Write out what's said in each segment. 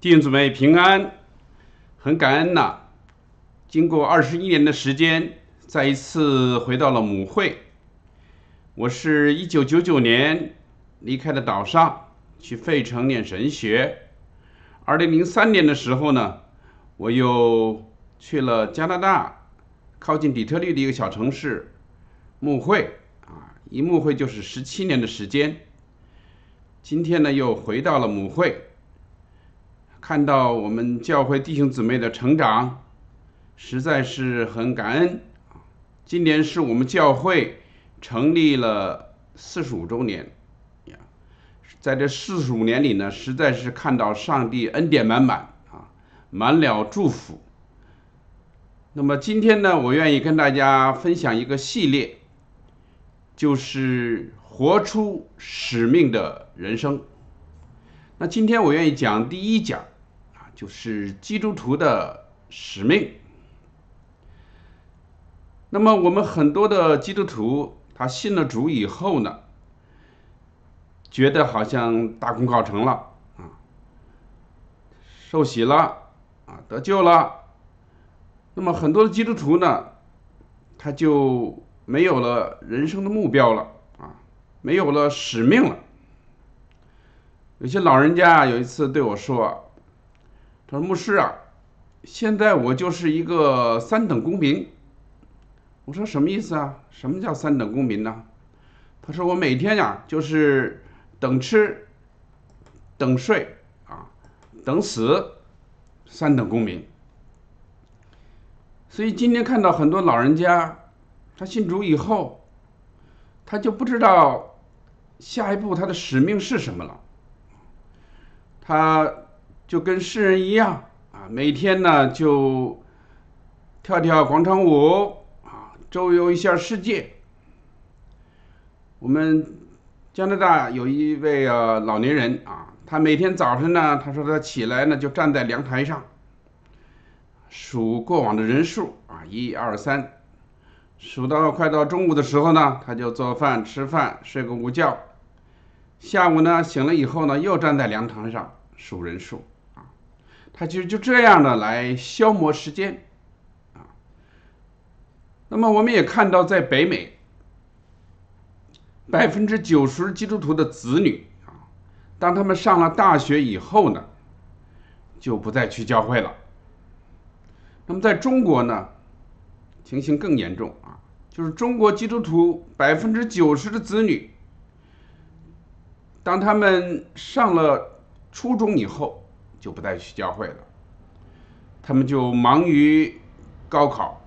弟兄姊妹平安，很感恩呐、经过二十一年的时间，再一次回到了母会。我是一九九九年离开了岛上，去费城念神学。二零零三年的时候呢，我又去了加拿大，靠近底特律的一个小城市牧会啊，一牧会就是十七年的时间。今天呢，又回到了母会。看到我们教会弟兄姊妹的成长，实在是很感恩。今年是我们教会成立了四十五周年，在这四十五年里呢，实在是看到上帝恩典满满啊，满了祝福。那么今天呢，我愿意跟大家分享一个系列，就是活出使命的人生。那今天我愿意讲第一讲啊，就是基督徒的使命。那么我们很多的基督徒，他信了主以后呢，觉得好像大功告成了啊，受洗了啊，得救了。那么很多的基督徒呢，他就没有了人生的目标了啊，没有了使命了。有些老人家有一次对我说：“他说牧师啊，现在我就是一个三等公民。”我说什么意思啊？什么叫三等公民呢？他说我每天呀就是等吃、等睡啊、等死，三等公民。所以今天看到很多老人家，他信主以后，他就不知道下一步他的使命是什么了。他就跟世人一样啊，每天呢就跳跳广场舞啊。周游一下世界。我们加拿大有一位呃老年人啊，他每天早晨呢，他说他起来呢就站在阳台上数过往的人数啊，一二三，数到快到中午的时候呢，他就做饭吃饭睡个午觉。下午呢醒了以后呢，又站在阳台上数人数啊，他其实就这样的来消磨时间啊。那么我们也看到，在北美，百分之九十基督徒的子女啊，当他们上了大学以后呢，就不再去教会了。那么在中国呢，情形更严重啊，就是中国基督徒百分之九十的子女，当他们上了初中以后，就不再去教会了，他们就忙于高考。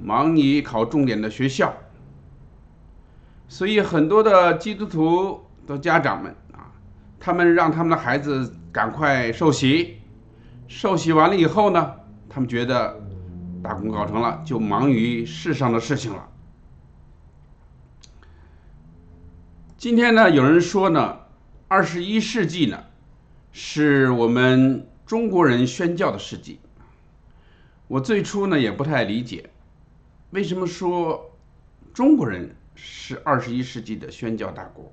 忙于考重点的学校，所以很多的基督徒的家长们啊，他们让他们的孩子赶快受洗，受洗完了以后呢，他们觉得大功告成了，就忙于世上的事情了。今天呢，有人说呢，二十一世纪呢，是我们中国人宣教的事迹。我最初呢，也不太理解。为什么说中国人是二十一世纪的宣教大国？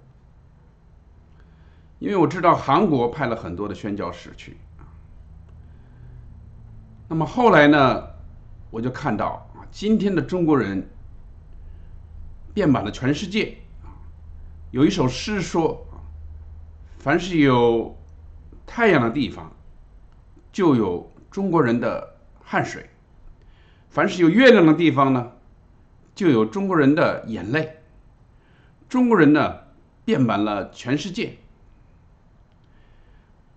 因为我知道韩国派了很多的宣教士去。那么后来呢，我就看到啊，今天的中国人遍满了全世界。有一首诗说，凡是有太阳的地方，就有中国人的汗水。凡是有月亮的地方呢，就有中国人的眼泪。中国人呢，遍满了全世界。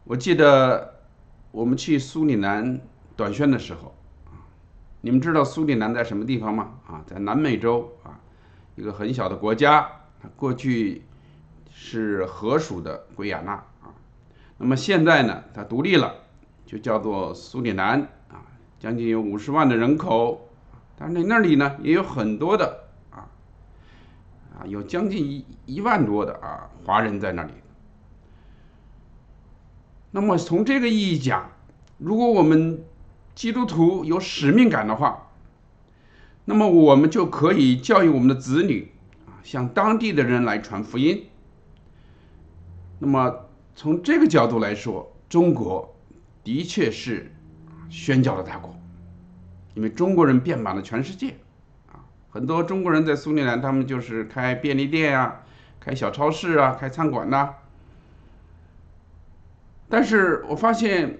我记得我们去苏里南短宣的时候，啊，你们知道苏里南在什么地方吗？啊，在南美洲啊，一个很小的国家。过去是荷属的圭亚那，那么现在呢，它独立了，就叫做苏里南啊。将近有五十万的人口，但是那里呢也有很多的啊啊，有将近一一万多的啊华人在那里。那么从这个意义讲，如果我们基督徒有使命感的话，那么我们就可以教育我们的子女啊，向当地的人来传福音。那么从这个角度来说，中国。的确是宣教的大国，因为中国人遍满了全世界，啊，很多中国人在苏里南，他们就是开便利店啊，开小超市啊，开餐馆呐。但是我发现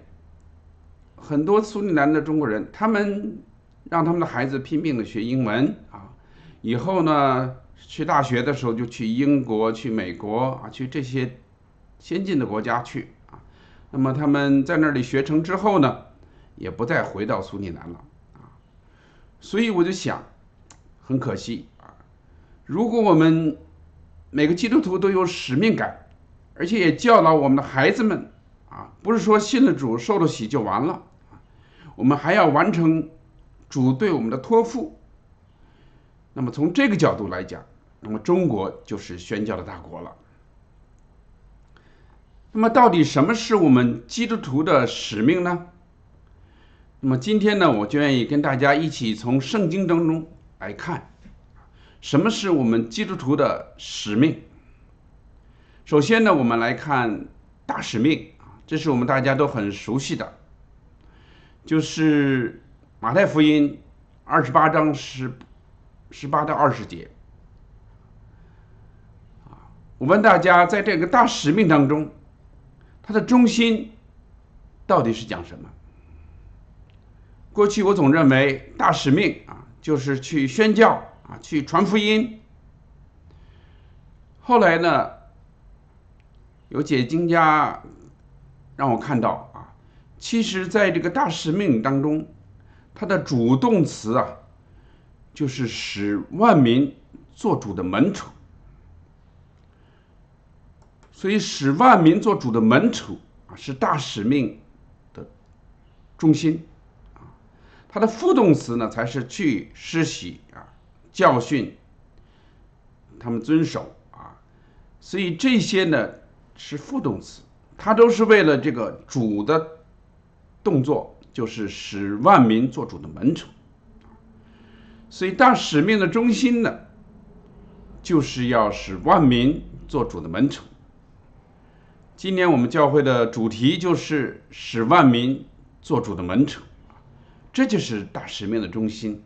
很多苏里南的中国人，他们让他们的孩子拼命的学英文啊，以后呢去大学的时候就去英国、去美国啊，去这些先进的国家去啊。那么他们在那里学成之后呢，也不再回到苏里南了啊。所以我就想，很可惜啊，如果我们每个基督徒都有使命感，而且也教导我们的孩子们。啊，不是说信了主、受了洗就完了我们还要完成主对我们的托付。那么从这个角度来讲，那么中国就是宣教的大国了。那么到底什么是我们基督徒的使命呢？那么今天呢，我就愿意跟大家一起从圣经当中来看，什么是我们基督徒的使命。首先呢，我们来看大使命。这是我们大家都很熟悉的，就是马太福音二十八章十十八到二十节。我问大家，在这个大使命当中，它的中心到底是讲什么？过去我总认为大使命啊，就是去宣教啊，去传福音。后来呢，有解经家。让我看到啊，其实在这个大使命当中，它的主动词啊，就是使万民做主的门徒。所以使万民做主的门徒啊，是大使命的中心啊。它的副动词呢，才是去施洗啊，教训他们遵守啊。所以这些呢是副动词。它都是为了这个主的动作，就是使万民做主的门徒。所以大使命的中心呢，就是要使万民做主的门徒。今年我们教会的主题就是使万民做主的门徒，这就是大使命的中心。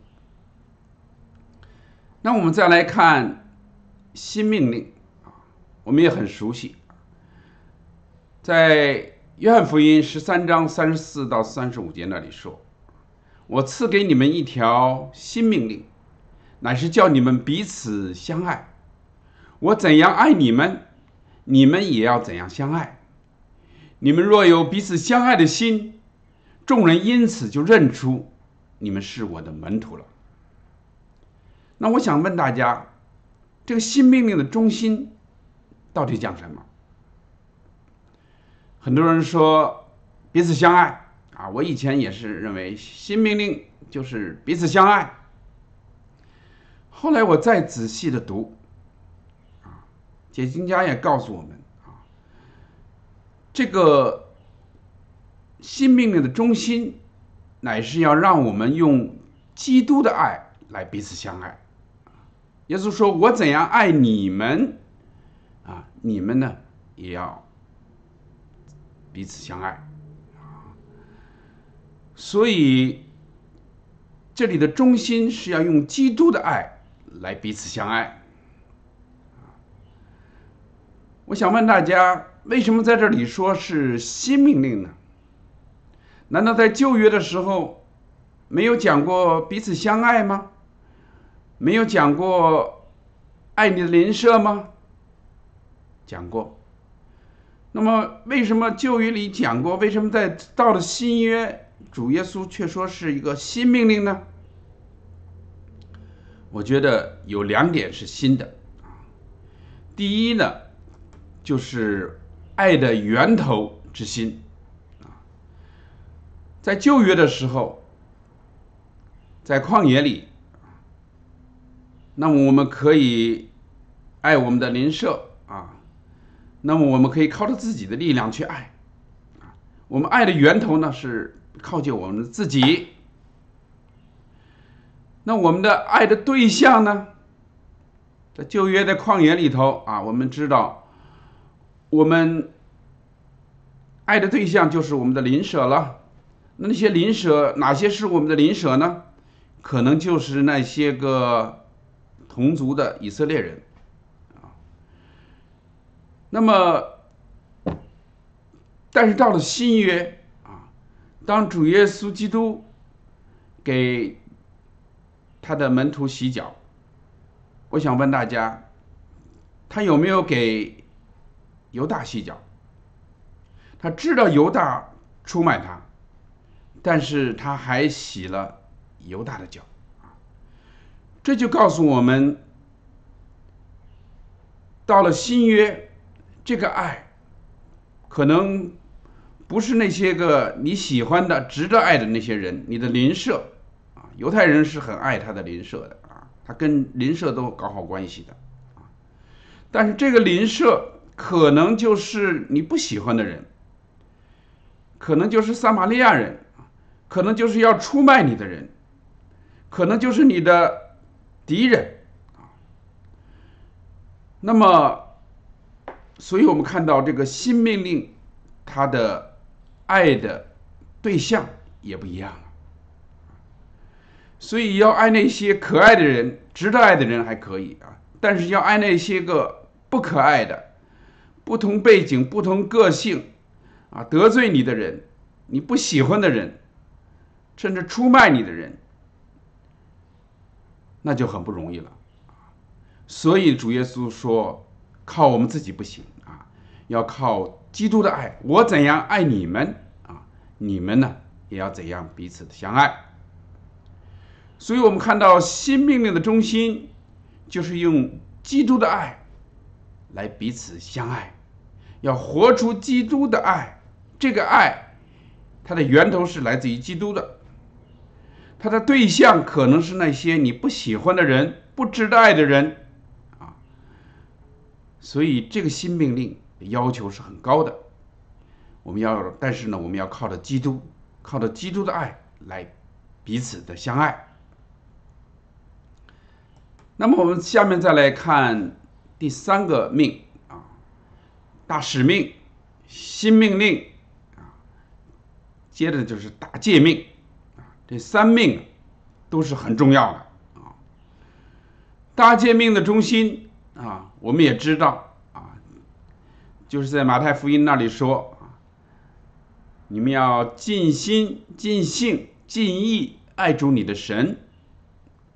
那我们再来看新命令啊，我们也很熟悉。在约翰福音十三章三十四到三十五节那里说：“我赐给你们一条新命令，乃是叫你们彼此相爱。我怎样爱你们，你们也要怎样相爱。你们若有彼此相爱的心，众人因此就认出你们是我的门徒了。”那我想问大家，这个新命令的中心到底讲什么？很多人说彼此相爱啊，我以前也是认为新命令就是彼此相爱。后来我再仔细的读，解经家也告诉我们啊，这个新命令的中心乃是要让我们用基督的爱来彼此相爱。耶稣说：“我怎样爱你们，啊，你们呢也要。”彼此相爱，所以这里的中心是要用基督的爱来彼此相爱。我想问大家，为什么在这里说是新命令呢？难道在旧约的时候没有讲过彼此相爱吗？没有讲过爱你的邻舍吗？讲过。那么，为什么旧约里讲过？为什么在到了新约，主耶稣却说是一个新命令呢？我觉得有两点是新的。第一呢，就是爱的源头之心啊。在旧约的时候，在旷野里，那么我们可以爱我们的邻舍啊。那么我们可以靠着自己的力量去爱，啊，我们爱的源头呢是靠近我们自己。那我们的爱的对象呢，在旧约的旷野里头啊，我们知道，我们爱的对象就是我们的邻舍了。那那些邻舍哪些是我们的邻舍呢？可能就是那些个同族的以色列人啊。那么，但是到了新约啊，当主耶稣基督给他的门徒洗脚，我想问大家，他有没有给犹大洗脚？他知道犹大出卖他，但是他还洗了犹大的脚！这就告诉我们，到了新约，这个爱可能不是那些个你喜欢的、值得爱的那些人，你的邻舍啊。犹太人是很爱他的邻舍的啊，他跟邻舍都搞好关系的啊。但是这个邻舍可能就是你不喜欢的人。可能就是撒玛利亚人，可能就是要出卖你的人，可能就是你的敌人啊。那么，所以我们看到这个新命令，它的爱的对象也不一样了。所以要爱那些可爱的人、值得爱的人还可以啊，但是要爱那些个不可爱的、不同背景、不同个性。啊，得罪你的人，你不喜欢的人，甚至出卖你的人，那就很不容易了。所以主耶稣说，靠我们自己不行啊，要靠基督的爱。我怎样爱你们啊，你们呢也要怎样彼此的相爱。所以我们看到新命令的中心，就是用基督的爱来彼此相爱，要活出基督的爱。这个爱，它的源头是来自于基督的，它的对象可能是那些你不喜欢的人、不值得爱的人，啊，所以这个新命令要求是很高的。我们要，但是呢，我们要靠着基督，靠着基督的爱来彼此的相爱。那么我们下面再来看第三个命啊，大使命，新命令啊。接着就是大诫命，啊，这三命都是很重要的啊。大诫命的中心啊，我们也知道啊，就是在马太福音那里说啊，你们要尽心、尽性、尽意爱主你的神，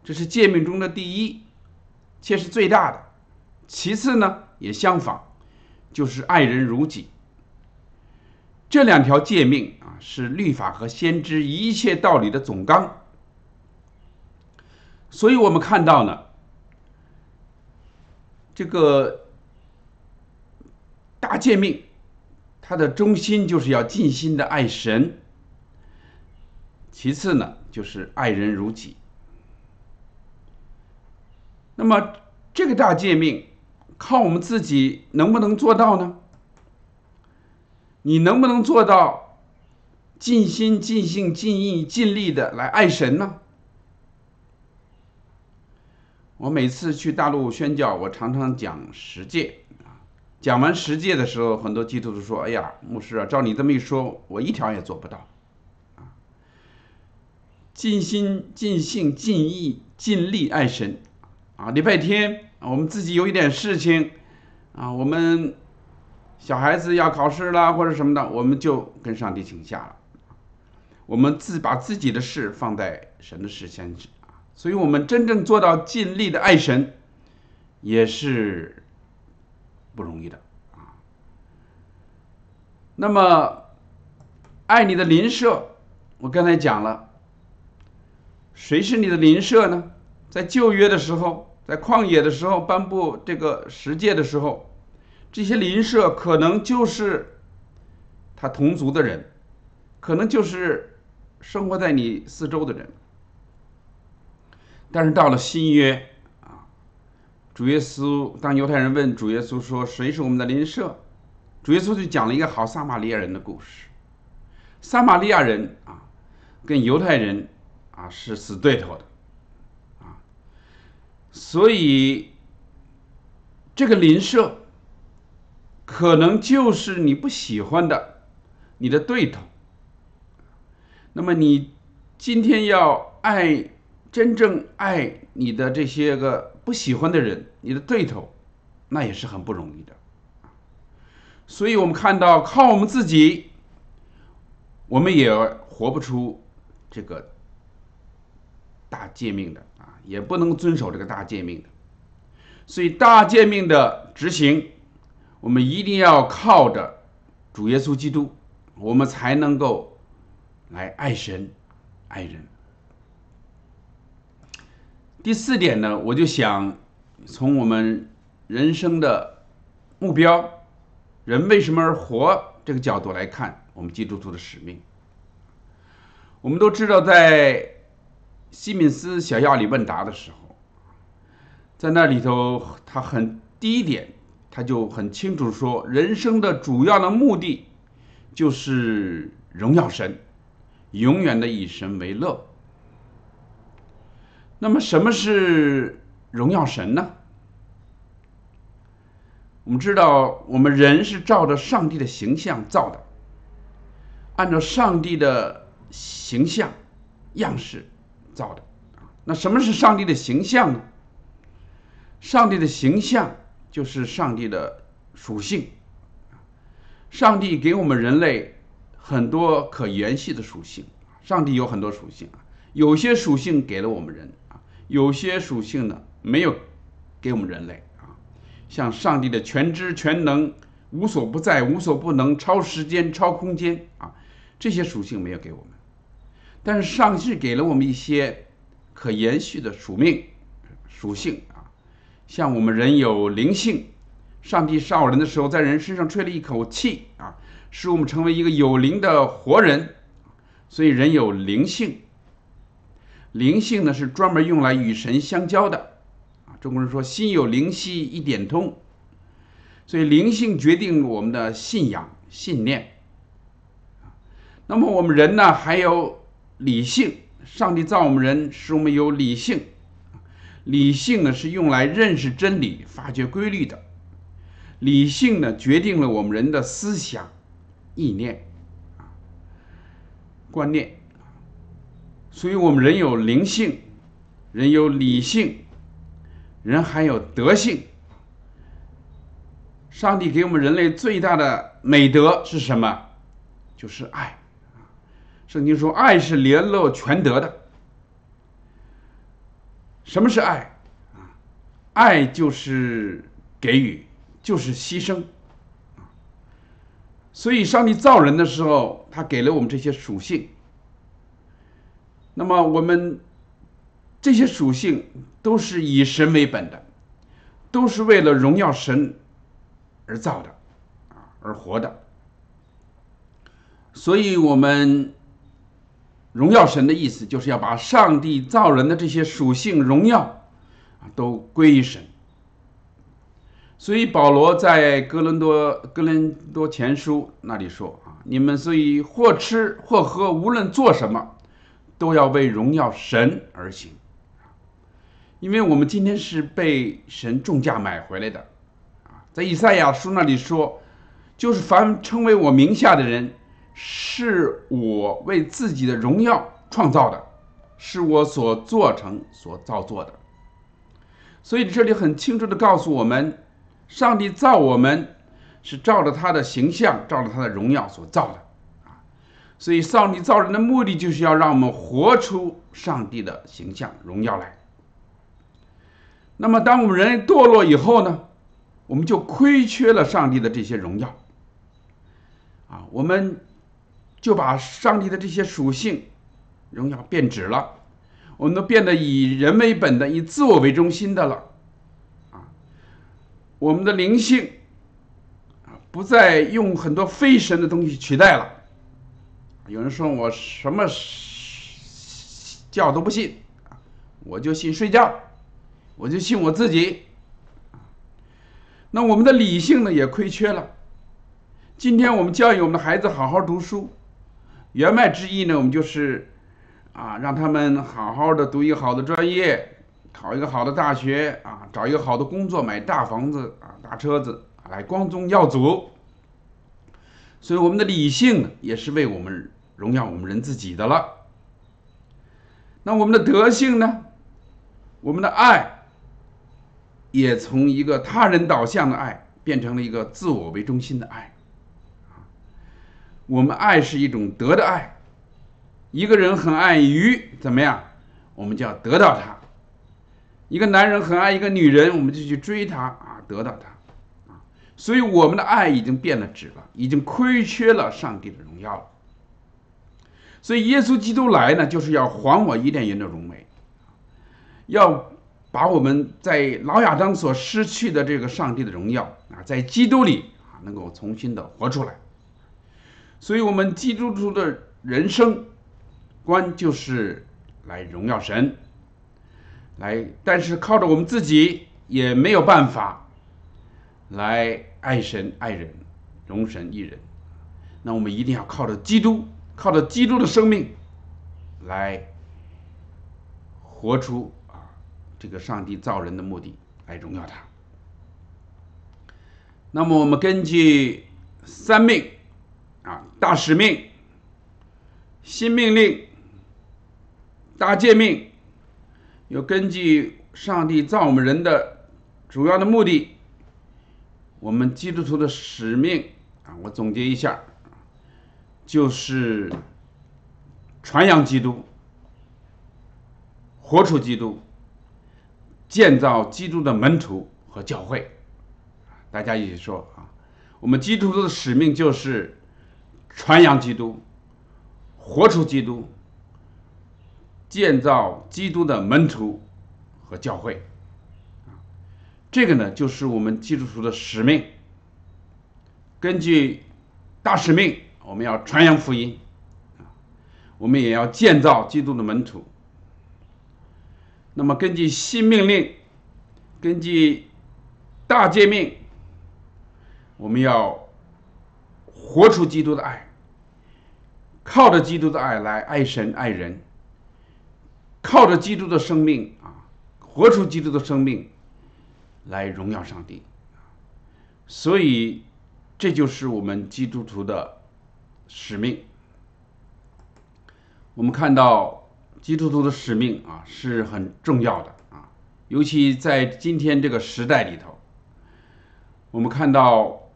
这是诫命中的第一，且是最大的。其次呢，也相仿，就是爱人如己。这两条诫命啊，是律法和先知一切道理的总纲。所以我们看到呢，这个大诫命，它的中心就是要尽心的爱神。其次呢，就是爱人如己。那么这个大诫命，靠我们自己能不能做到呢？你能不能做到尽心、尽性、尽意、尽力的来爱神呢？我每次去大陆宣教，我常常讲十诫啊。讲完十诫的时候，很多基督徒说：“哎呀，牧师啊，照你这么一说，我一条也做不到啊。”尽心、尽性、尽意、尽力爱神啊！礼拜天啊我们自己有一点事情啊，我们。小孩子要考试了或者什么的，我们就跟上帝请假了。我们自把自己的事放在神的事先啊，所以我们真正做到尽力的爱神，也是不容易的啊。那么爱你的邻舍，我刚才讲了，谁是你的邻舍呢？在旧约的时候，在旷野的时候颁布这个十诫的时候。这些邻舍可能就是他同族的人，可能就是生活在你四周的人。但是到了新约啊，主耶稣当犹太人问主耶稣说：“谁是我们的邻舍？”主耶稣就讲了一个好撒玛利亚人的故事。撒玛利亚人啊，跟犹太人啊是死对头的，所以这个邻舍。可能就是你不喜欢的，你的对头。那么你今天要爱，真正爱你的这些个不喜欢的人，你的对头，那也是很不容易的。所以我们看到，靠我们自己，我们也活不出这个大诫命的啊，也不能遵守这个大诫命的。所以大诫命的执行，我们一定要靠着主耶稣基督，我们才能够来爱神、爱人。第四点呢，我就想从我们人生的目标。人为什么而活？这个角度来看，我们基督徒的使命。我们都知道，在西敏斯小亚里问答的时候，在那里头，他很第一点，他就很清楚说，人生的主要的目的就是荣耀神，永远的以神为乐。那么，什么是荣耀神呢？我们知道，我们人是照着上帝的形象造的，按照上帝的形象样式造的啊那什么是上帝的形象呢？上帝的形象就是上帝的属性。上帝给我们人类很多可延续的属性。上帝有很多属性啊，有些属性给了我们人啊，有些属性呢没有给我们人类啊。像上帝的全知全能、无所不在、无所不能、超时间、超空间啊，这些属性没有给我们，但是上帝给了我们一些可延续的属命属性啊，像我们人有灵性，上帝造人的时候在人身上吹了一口气啊，使我们成为一个有灵的活人，所以人有灵性。灵性呢是专门用来与神相交的啊。中国人说“心有灵犀一点通”，所以灵性决定我们的信仰、信念。那么我们人呢，还有理性。上帝造我们人，使我们有理性。理性呢，是用来认识真理、发掘规律的。理性呢，决定了我们人的思想、意念、观念。所以我们人有灵性，人有理性。人还有德性，上帝给我们人类最大的美德是什么？就是爱。圣经说，爱是联络全德的。什么是爱？啊，爱就是给予，就是牺牲。所以，上帝造人的时候，他给了我们这些属性。那么，我们。这些属性都是以神为本的，都是为了荣耀神而造的，啊，而活的。所以，我们荣耀神的意思，就是要把上帝造人的这些属性荣耀啊，都归于神。所以，保罗在哥伦多哥伦多前书那里说啊：“你们所以或吃或喝，无论做什么，都要为荣耀神而行。”因为我们今天是被神重价买回来的，啊，在以赛亚书那里说，就是凡称为我名下的人，是我为自己的荣耀创造的，是我所做成、所造作的。所以这里很清楚的告诉我们，上帝造我们是照着他的形象、照着他的荣耀所造的，啊，所以上帝造人的目的就是要让我们活出上帝的形象、荣耀来。那么，当我们人类堕落以后呢，我们就亏缺了上帝的这些荣耀，啊，我们就把上帝的这些属性、荣耀变质了，我们都变得以人为本的、以自我为中心的了，啊，我们的灵性啊，不再用很多非神的东西取代了。有人说我什么觉都不信，我就信睡觉。我就信我自己，那我们的理性呢也亏缺了。今天我们教育我们的孩子好好读书，言外之意呢，我们就是啊，让他们好好的读一个好的专业，考一个好的大学啊，找一个好的工作，买大房子啊，大车子，来光宗耀祖。所以我们的理性也是为我们荣耀我们人自己的了。那我们的德性呢？我们的爱也从一个他人导向的爱变成了一个自我为中心的爱。我们爱是一种德的爱。一个人很爱鱼，怎么样？我们就要得到它。一个男人很爱一个女人，我们就去追她啊，得到她啊。所以我们的爱已经变了质了，已经亏缺了上帝的荣耀了。所以耶稣基督来呢，就是要还我伊甸园的荣美，要把我们在老亚当所失去的这个上帝的荣耀啊，在基督里啊，能够重新的活出来。所以，我们基督徒的人生观就是来荣耀神，来，但是靠着我们自己也没有办法来爱神爱人，容神益人。那我们一定要靠着基督。靠着基督的生命来活出啊，这个上帝造人的目的，来荣耀他。那么我们根据三命啊，大使命、新命令、大诫命，又根据上帝造我们人的主要的目的，我们基督徒的使命啊，我总结一下。就是传扬基督，活出基督，建造基督的门徒和教会。大家一起说啊，我们基督徒的使命就是传扬基督，活出基督，建造基督的门徒和教会。这个呢，就是我们基督徒的使命。根据大使命。我们要传扬福音，我们也要建造基督的门徒。那么，根据新命令，根据大诫命，我们要活出基督的爱，靠着基督的爱来爱神爱人，靠着基督的生命啊，活出基督的生命来荣耀上帝。所以，这就是我们基督徒的。使命，我们看到基督徒的使命啊是很重要的啊，尤其在今天这个时代里头，我们看到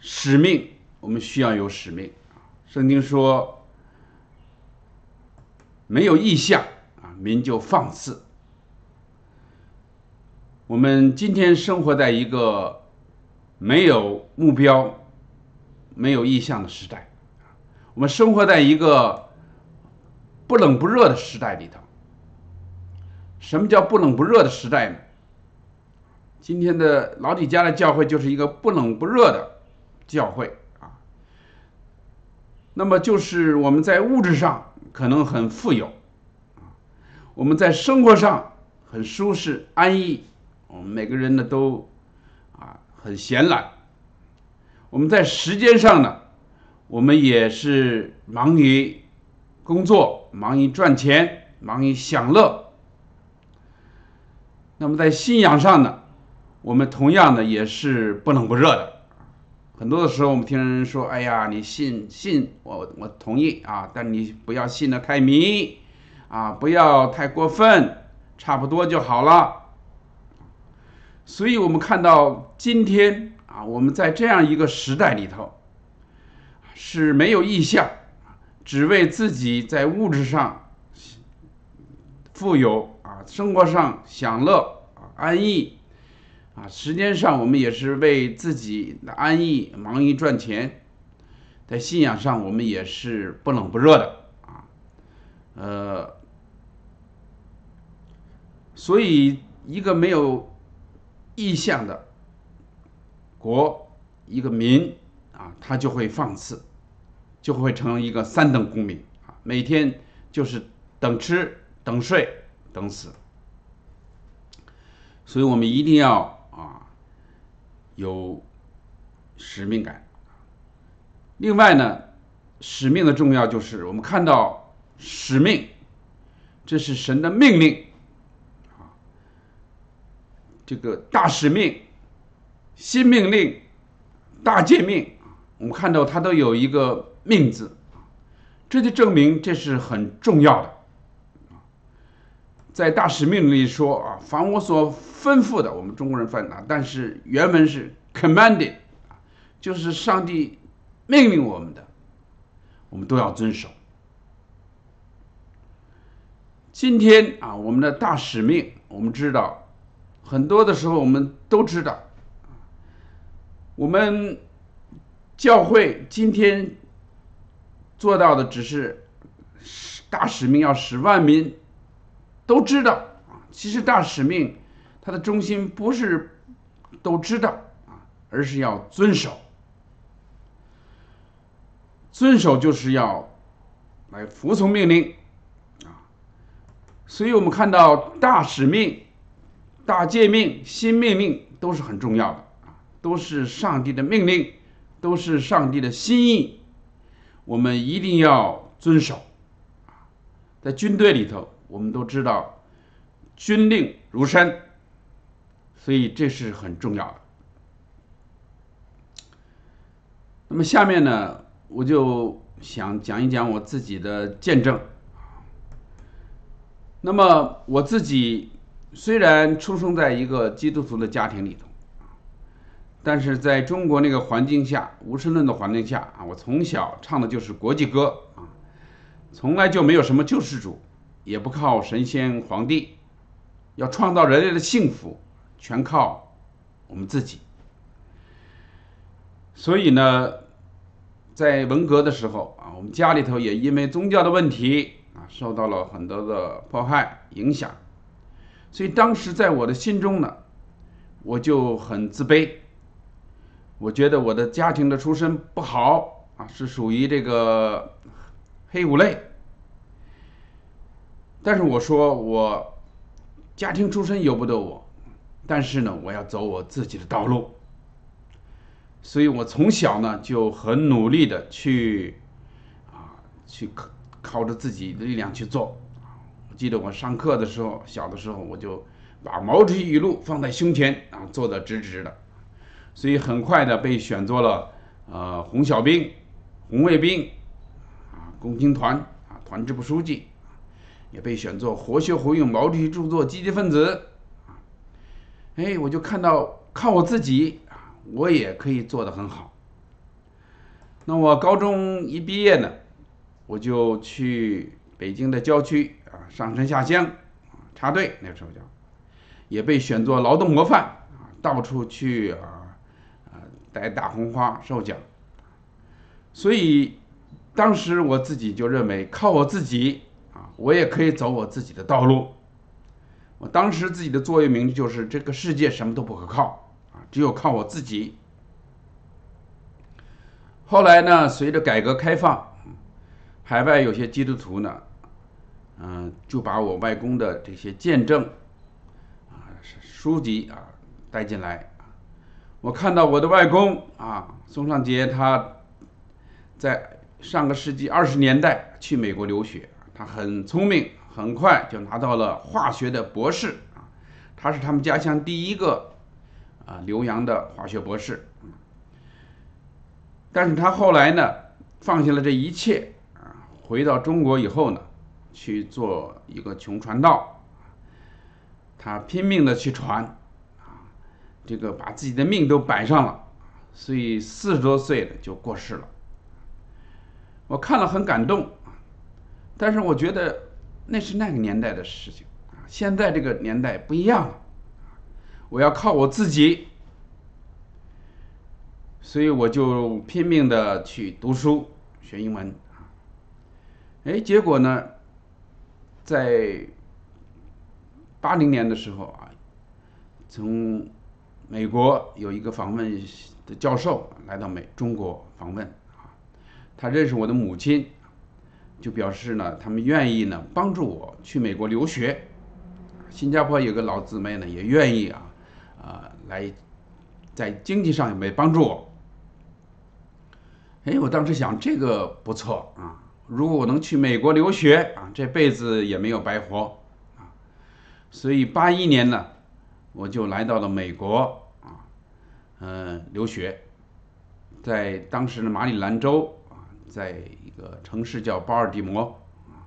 使命，我们需要有使命。圣经说，没有意向啊，民就放肆。我们今天生活在一个没有目标。没有意向的时代，我们生活在一个不冷不热的时代里头。什么叫不冷不热的时代呢？今天的老底家的教会就是一个不冷不热的教会。那么就是我们在物质上可能很富有，我们在生活上很舒适安逸，我们每个人呢都啊很闲懒。我们在时间上呢，我们也是忙于工作，忙于赚钱，忙于享乐。那么在信仰上呢，我们同样的也是不冷不热的。很多的时候，我们听人说：“哎呀，你信信我，我同意啊，但你不要信的太迷啊，不要太过分，差不多就好了。”所以，我们看到今天。啊，我们在这样一个时代里头，是没有意向，只为自己在物质上富有啊，生活上享乐啊，安逸啊，时间上我们也是为自己的安逸忙于赚钱，在信仰上我们也是不冷不热的啊，呃，所以一个没有意向的。国一个民啊，他就会放肆，就会成为一个三等公民啊，每天就是等吃等睡等死。所以我们一定要有使命感。另外呢，使命的重要就是我们看到使命，这是神的命令啊，这个大使命。新命令、大诫命我们看到它都有一个命字，这就证明这是很重要的。在大使命里说啊，凡我所吩咐的，我们中国人翻啊，但是原文是 commanded，就是上帝命令我们的，我们都要遵守。今天啊，我们的大使命，我们知道，很多的时候我们都知道，我们教会今天做到的只是大使命，要使万民。都知道啊，其实大使命它的中心不是都知道啊，而是要遵守。遵守就是要来服从命令啊，所以我们看到大使命、大诫命、新命令都是很重要的啊，都是上帝的命令，都是上帝的心意，我们一定要遵守，在军队里头。我们都知道，军令如山，所以这是很重要的。那么下面呢，我就想讲一讲我自己的见证。那么我自己虽然出生在一个基督徒的家庭里头，但是在中国那个环境下，无神论的环境下啊，我从小唱的就是国际歌啊，从来就没有什么救世主。也不靠神仙皇帝，要创造人类的幸福，全靠我们自己。所以呢，在文革的时候啊，我们家里头也因为宗教的问题啊，受到了很多的迫害影响。所以当时在我的心中呢，我就很自卑。我觉得我的家庭的出身不好啊，是属于这个黑五类。但是我说我家庭出身由不得我，但是呢，我要走我自己的道路，所以我从小呢就很努力的去啊去靠靠着自己的力量去做。我记得我上课的时候，小的时候我就把毛主席语录放在胸前啊，坐得直直的，所以很快的被选做了呃红小兵、红卫兵啊，共青团啊团支部书记。也被选作活学活用毛主席著作积极分子啊！哎，我就看到靠我自己，我也可以做得很好。那我高中一毕业呢，我就去北京的郊区啊，上山下乡，插队那时候叫，也被选作劳动模范啊，到处去啊啊带大红花受奖。所以当时我自己就认为靠我自己。我也可以走我自己的道路。我当时自己的座右铭就是：“这个世界什么都不可靠啊，只有靠我自己。”后来呢，随着改革开放，海外有些基督徒呢，嗯，就把我外公的这些见证啊书籍啊带进来我看到我的外公啊，宋尚杰，他在上个世纪二十年代去美国留学。他很聪明，很快就拿到了化学的博士啊！他是他们家乡第一个啊留洋的化学博士。但是他后来呢，放下了这一切啊，回到中国以后呢，去做一个穷传道。他拼命的去传啊，这个把自己的命都摆上了，所以四十多岁的就过世了。我看了很感动。但是我觉得那是那个年代的事情啊，现在这个年代不一样了，我要靠我自己，所以我就拼命的去读书学英文啊，哎，结果呢，在八零年的时候啊，从美国有一个访问的教授来到美中国访问啊，他认识我的母亲。就表示呢，他们愿意呢帮助我去美国留学。新加坡有个老姊妹呢，也愿意啊，啊来在经济上也帮助我。哎，我当时想这个不错啊，如果我能去美国留学啊，这辈子也没有白活啊。所以八一年呢，我就来到了美国啊，嗯，留学。在当时的马里兰州啊，在个城市叫巴尔的摩啊。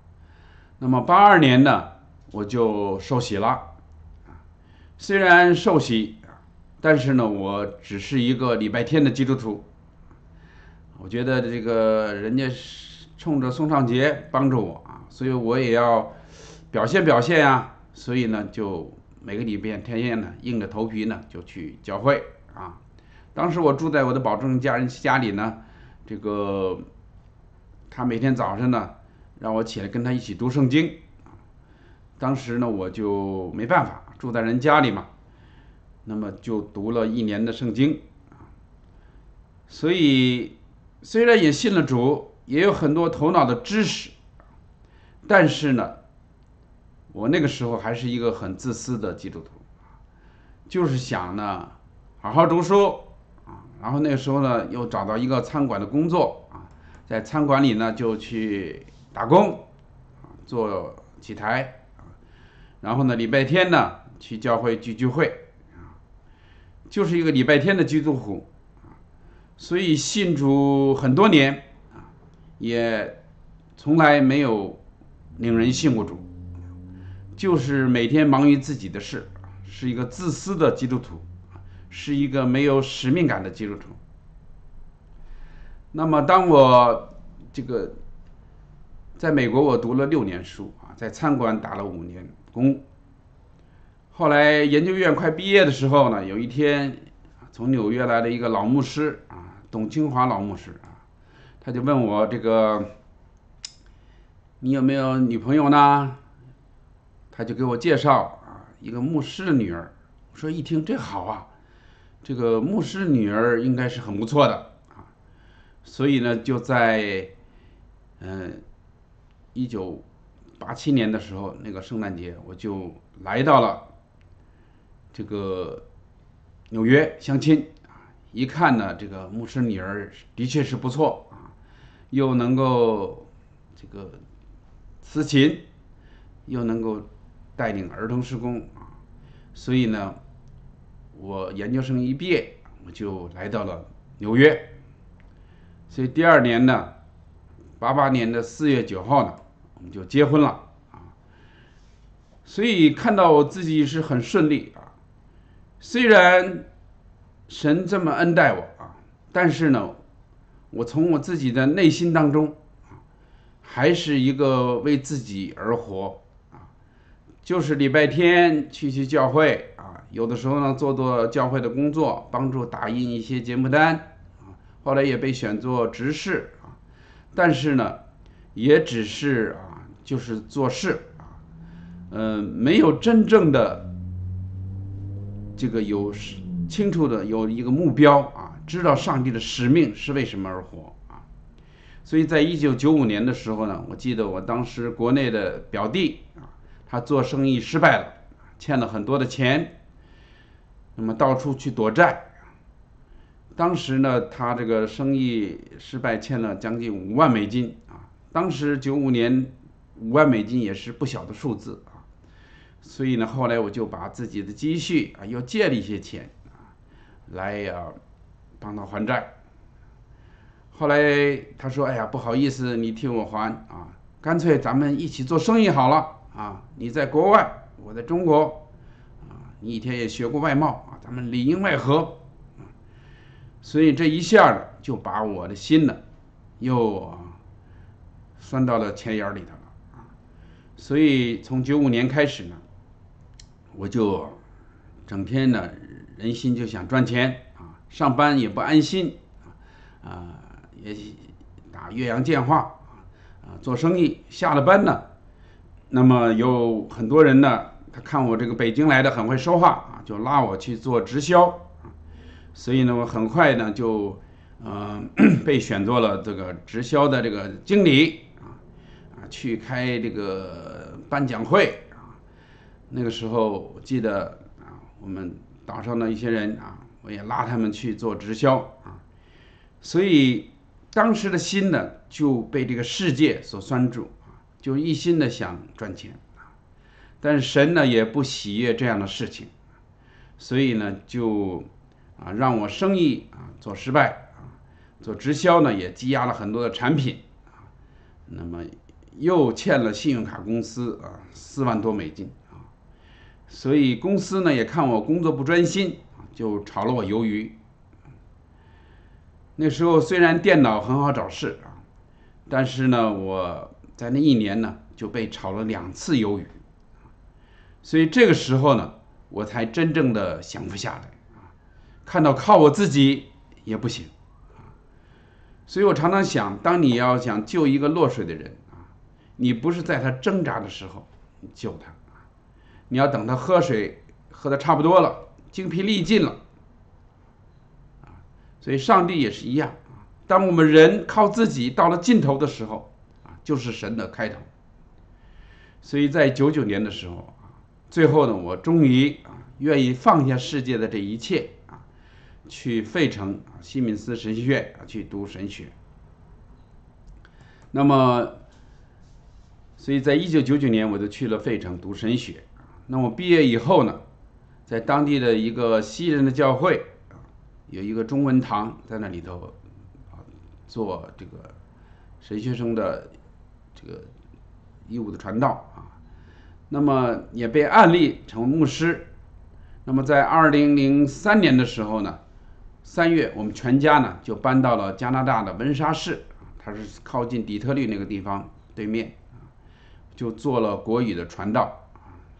那么八二年呢，我就受洗了啊。虽然受洗但是呢，我只是一个礼拜天的基督徒。我觉得这个人家冲着宋尚杰帮助我啊，所以我也要表现表现呀。所以呢，就每个礼拜天天呢，硬着头皮呢就去教会啊。当时我住在我的保证家人家里呢，这个他每天早上呢让我起来跟他一起读圣经。当时呢我就没办法，住在人家里嘛，那么就读了一年的圣经。所以虽然也信了主，也有很多头脑的知识，但是呢。我那个时候还是一个很自私的基督徒，就是想呢，好好读书啊，然后那个时候呢，又找到一个餐馆的工作，在餐馆里呢就去打工，做几台，然后呢礼拜天呢去教会聚聚会，就是一个礼拜天的基督徒，所以信主很多年啊，也从来没有令人信过主。就是每天忙于自己的事，是一个自私的基督徒，是一个没有使命感的基督徒。那么，当我这个在美国，我读了六年书啊，在餐馆打了五年工。后来研究院快毕业的时候呢，有一天从纽约来了一个老牧师啊，董清华老牧师啊，他就问我这个，你有没有女朋友呢？他就给我介绍啊，一个牧师的女儿。我说一听这好啊，这个牧师女儿应该是很不错的。所以呢，就在嗯一九八七年的时候，那个圣诞节，我就来到了这个纽约相亲啊。一看呢，这个牧师女儿的确是不错啊，又能够这个司琴，又能够。带领儿童施工啊，所以呢，我研究生一毕业，我就来到了纽约。所以第二年呢，八八年的四月九号呢，我们就结婚了啊。所以看到我自己是很顺利啊，虽然神这么恩待我啊，但是呢，我从我自己的内心当中啊，还是一个为自己而活啊。就是礼拜天去去教会啊，有的时候呢做做教会的工作，帮助打印一些节目单。后来也被选做执事啊，但是呢，也只是啊，就是做事啊，嗯，没有真正的这个有清楚的有一个目标啊，知道上帝的使命是为什么而活啊。所以在一九九五年的时候呢，我记得我当时国内的表弟啊。他做生意失败了，欠了很多的钱，那么到处去躲债。当时呢，他这个生意失败，欠了将近五万美金啊。当时九五年五万美金也是不小的数字啊。所以呢，后来我就把自己的积蓄啊，又借了一些钱啊，来呀帮他还债。后来他说：“哎呀，不好意思，你替我还啊，干脆咱们一起做生意好了。”啊，你在国外，我在中国，啊，你以前也学过外贸啊，咱们里应外合，所以这一下呢，就把我的心呢，又拴到了钱眼里头了啊。所以从九五年开始呢，我就整天呢，人心就想赚钱啊，上班也不安心啊，啊，也打越洋电话啊，做生意下了班呢。那么有很多人呢，他看我这个北京来的很会说话啊，就拉我去做直销，所以呢，我很快呢就，嗯，被选做了这个直销的这个经理啊，啊，去开这个颁奖会啊，那个时候我记得啊，我们岛上的一些人啊，我也拉他们去做直销啊，所以当时的心呢就被这个世界所拴住。就一心的想赚钱啊，但是神呢也不喜悦这样的事情，所以呢就啊让我生意啊做失败啊，做直销呢，也积压了很多的产品啊，那么又欠了信用卡公司啊四万多美金啊，所以公司呢也看我工作不专心啊，就炒了我鱿鱼。那时候虽然电脑很好找事啊，但是呢，我在那一年呢就被炒了两次鱿鱼，所以这个时候呢，我才真正的降服下来，看到靠我自己也不行啊，所以我常常想，当你要想救一个落水的人啊，你不是在他挣扎的时候救他啊，你要等他喝水喝的差不多了，精疲力尽了。所以，上帝也是一样啊。当我们人靠自己到了尽头的时候啊，就是神的开头。所以在九九年的时候啊，最后呢，我终于啊，愿意放下世界的这一切，去费城啊，西敏斯神学院啊，去读神学。那么，所以在一九九九年，我就去了费城读神学。那我毕业以后呢，在当地的一个西人的教会。有一个中文堂在那里头啊，做这个神学生的这个义务的传道啊，那么也被案例成为牧师。那么在二零零三年的时候呢，三月我们全家呢就搬到了加拿大的温莎市，它是靠近底特律那个地方对面，就做了国语的传道，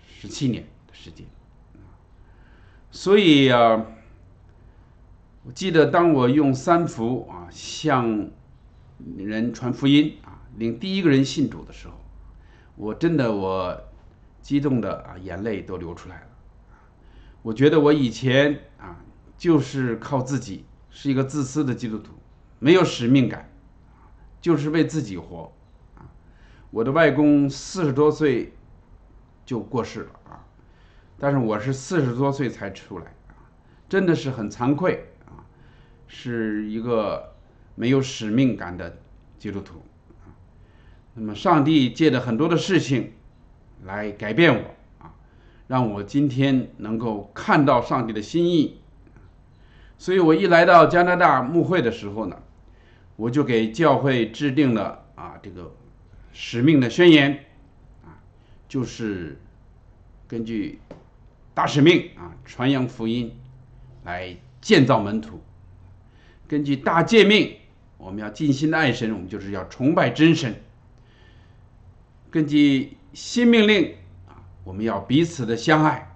十七年的时间所以啊。我记得当我用三福啊向人传福音啊，领第一个人信主的时候，我真的我激动的啊眼泪都流出来了。我觉得我以前啊就是靠自己，是一个自私的基督徒，没有使命感，就是为自己活啊。我的外公四十多岁就过世了啊，但是我是四十多岁才出来，真的是很惭愧啊。是一个没有使命感的基督徒。那么，上帝借着很多的事情来改变我啊，让我今天能够看到上帝的心意。所以我一来到加拿大牧会的时候呢，我就给教会制定了啊这个使命的宣言啊，就是根据大使命啊，传扬福音，来建造门徒。根据大诫命，我们要尽心的爱神，我们就是要崇拜真神。根据新命令啊，我们要彼此的相爱。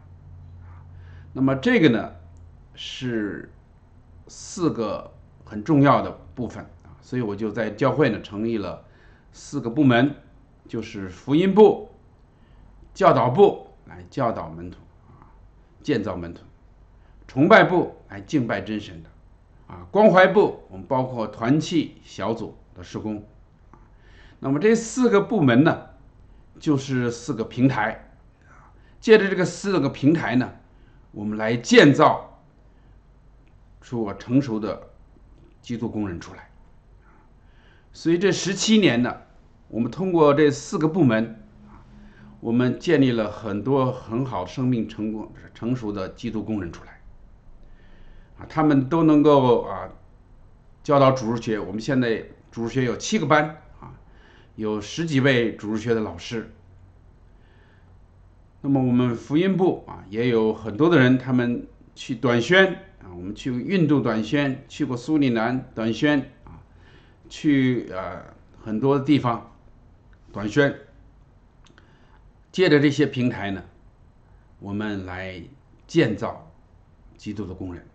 那么这个呢，是四个很重要的部分啊，所以我就在教会呢成立了四个部门，就是福音部、教导部来教导门徒啊，建造门徒；崇拜部来敬拜真神的。啊，关怀部我们包括团契小组的施工，那么这四个部门呢，就是四个平台，借着这个四个平台呢，我们来建造出我成熟的基督工人出来。所以这十七年呢，我们通过这四个部门，我们建立了很多很好生命成功成熟的基督工人出来。啊他们都能够啊教导主日学。我们现在主日学有七个班啊，有十几位主日学的老师。那么我们福音部啊也有很多的人，他们去短宣啊，我们去印度短宣，去过苏里南短宣啊，去呃很多地方短宣。借着这些平台呢，我们来建造基督的工人。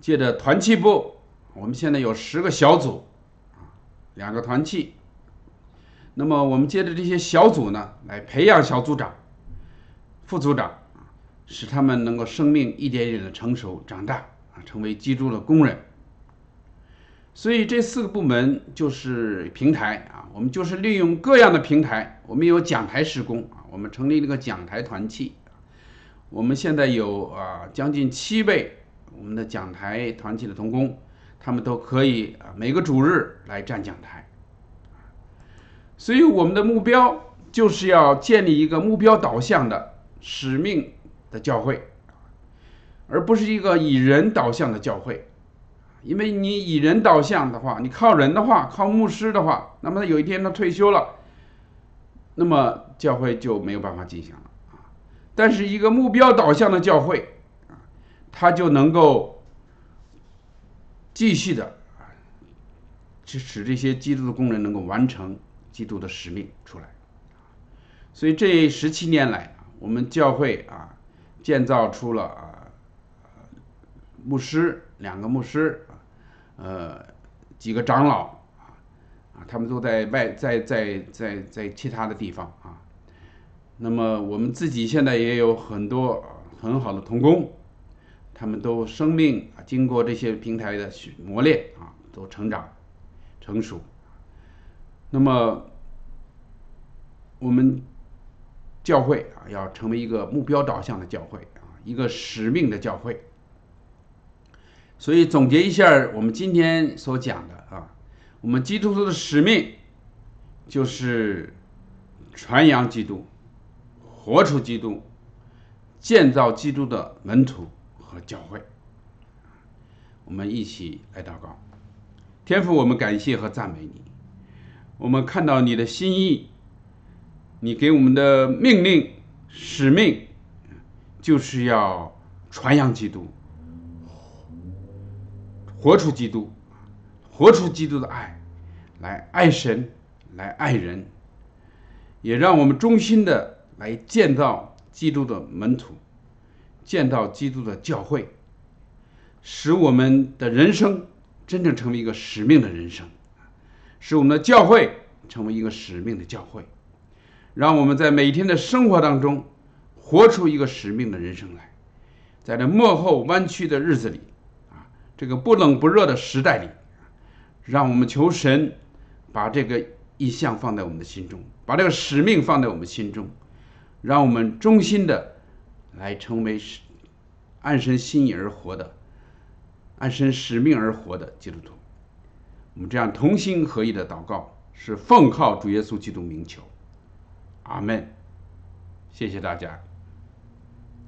借着团契部，我们现在有十个小组，啊，两个团契。那么我们借着这些小组呢，来培养小组长、副组长，使他们能够生命一点点的成熟长大，啊，成为基督的工人。所以这四个部门就是平台啊，我们就是利用各样的平台，我们有讲台施工啊，我们成立了个讲台团契，我们现在有啊将近七位。我们的讲台团体的同工，他们都可以啊，每个主日来站讲台。所以我们的目标就是要建立一个目标导向的使命的教会，而不是一个以人导向的教会。因为你以人导向的话，你靠人的话，靠牧师的话，那么他有一天他退休了，那么教会就没有办法进行了啊。但是一个目标导向的教会啊，它就能够继续的啊，去使这些基督的工人能够完成基督的使命出来。所以这十七年来，我们教会啊，建造出了啊。牧师两个牧师，呃，几个长老啊，他们都在外，在在在在其他的地方啊。那么我们自己现在也有很多很好的童工，他们都生命啊，经过这些平台的磨练啊，都成长成熟。那么我们教会啊，要成为一个目标导向的教会啊，一个使命的教会。所以总结一下，我们今天所讲的啊，我们基督徒的使命就是传扬基督，活出基督，建造基督的门徒和教会。我们一起来祷告，天父，我们感谢和赞美你。我们看到你的心意，你给我们的命令、使命，就是要传扬基督。活出基督，活出基督的爱，来爱神，来爱人，也让我们衷心的来建造基督的门徒，建造基督的教会，使我们的人生真正成为一个使命的人生，使我们的教会成为一个使命的教会，让我们在每天的生活当中活出一个使命的人生来，在这幕后弯曲的日子里。啊这个不冷不热的时代里，让我们求神把这个意向放在我们的心中，把这个使命放在我们心中，让我们衷心的来成为按神心意而活的、按神使命而活的基督徒。我们这样同心合意的祷告，是奉靠主耶稣基督名求，阿门。谢谢大家。